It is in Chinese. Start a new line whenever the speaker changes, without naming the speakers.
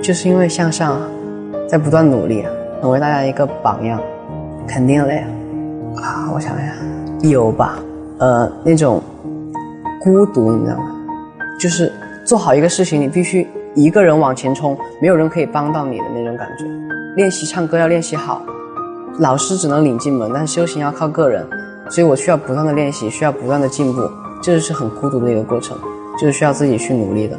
就是因为向上，在不断努力啊，成为大家一个榜样，肯定的呀。啊，我想想，有吧？呃，那种孤独，你知道吗？就是做好一个事情，你必须一个人往前冲，没有人可以帮到你的那种感觉。练习唱歌要练习好，老师只能领进门，但是修行要靠个人，所以我需要不断的练习，需要不断的进步，这就是很孤独的一个过程，就是需要自己去努力的。